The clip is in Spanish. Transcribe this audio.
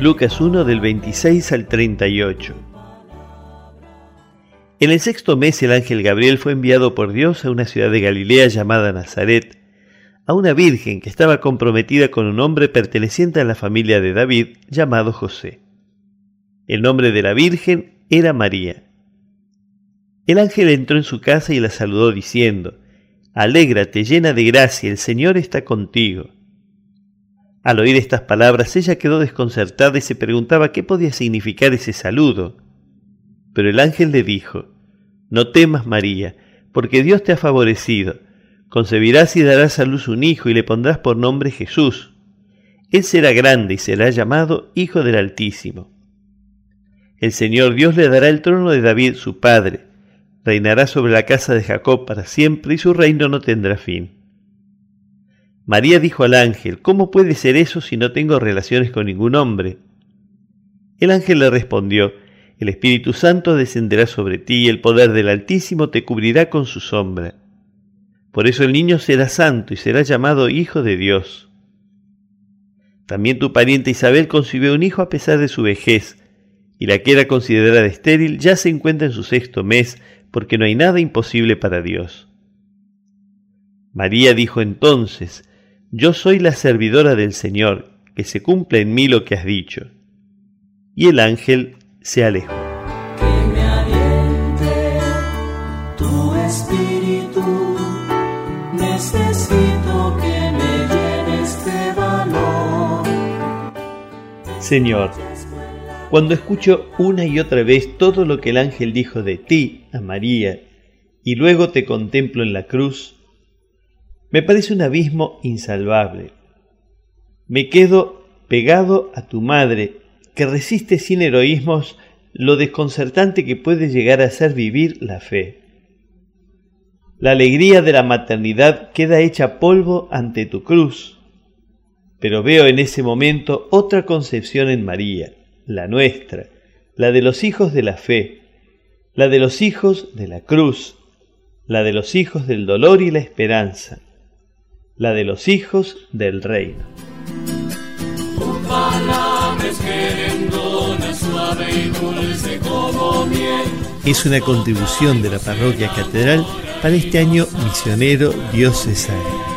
Lucas 1 del 26 al 38. En el sexto mes el ángel Gabriel fue enviado por Dios a una ciudad de Galilea llamada Nazaret, a una virgen que estaba comprometida con un hombre perteneciente a la familia de David llamado José. El nombre de la virgen era María. El ángel entró en su casa y la saludó diciendo, Alégrate llena de gracia, el Señor está contigo. Al oír estas palabras ella quedó desconcertada y se preguntaba qué podía significar ese saludo. Pero el ángel le dijo, No temas María, porque Dios te ha favorecido. Concebirás y darás a luz un hijo y le pondrás por nombre Jesús. Él será grande y será llamado Hijo del Altísimo. El Señor Dios le dará el trono de David su padre, reinará sobre la casa de Jacob para siempre y su reino no tendrá fin. María dijo al ángel, ¿cómo puede ser eso si no tengo relaciones con ningún hombre? El ángel le respondió, el Espíritu Santo descenderá sobre ti y el poder del Altísimo te cubrirá con su sombra. Por eso el niño será santo y será llamado Hijo de Dios. También tu pariente Isabel concibió un hijo a pesar de su vejez, y la que era considerada estéril ya se encuentra en su sexto mes, porque no hay nada imposible para Dios. María dijo entonces, yo soy la servidora del Señor, que se cumpla en mí lo que has dicho. Y el ángel se alejó. Que me aliente tu espíritu, necesito que me llenes de valor. Señor, cuando escucho una y otra vez todo lo que el ángel dijo de ti a María, y luego te contemplo en la cruz, me parece un abismo insalvable. Me quedo pegado a tu madre, que resiste sin heroísmos lo desconcertante que puede llegar a ser vivir la fe. La alegría de la maternidad queda hecha polvo ante tu cruz, pero veo en ese momento otra concepción en María, la nuestra, la de los hijos de la fe, la de los hijos de la cruz, la de los hijos del dolor y la esperanza la de los hijos del reino. Es una contribución de la parroquia catedral para este año misionero diocesano.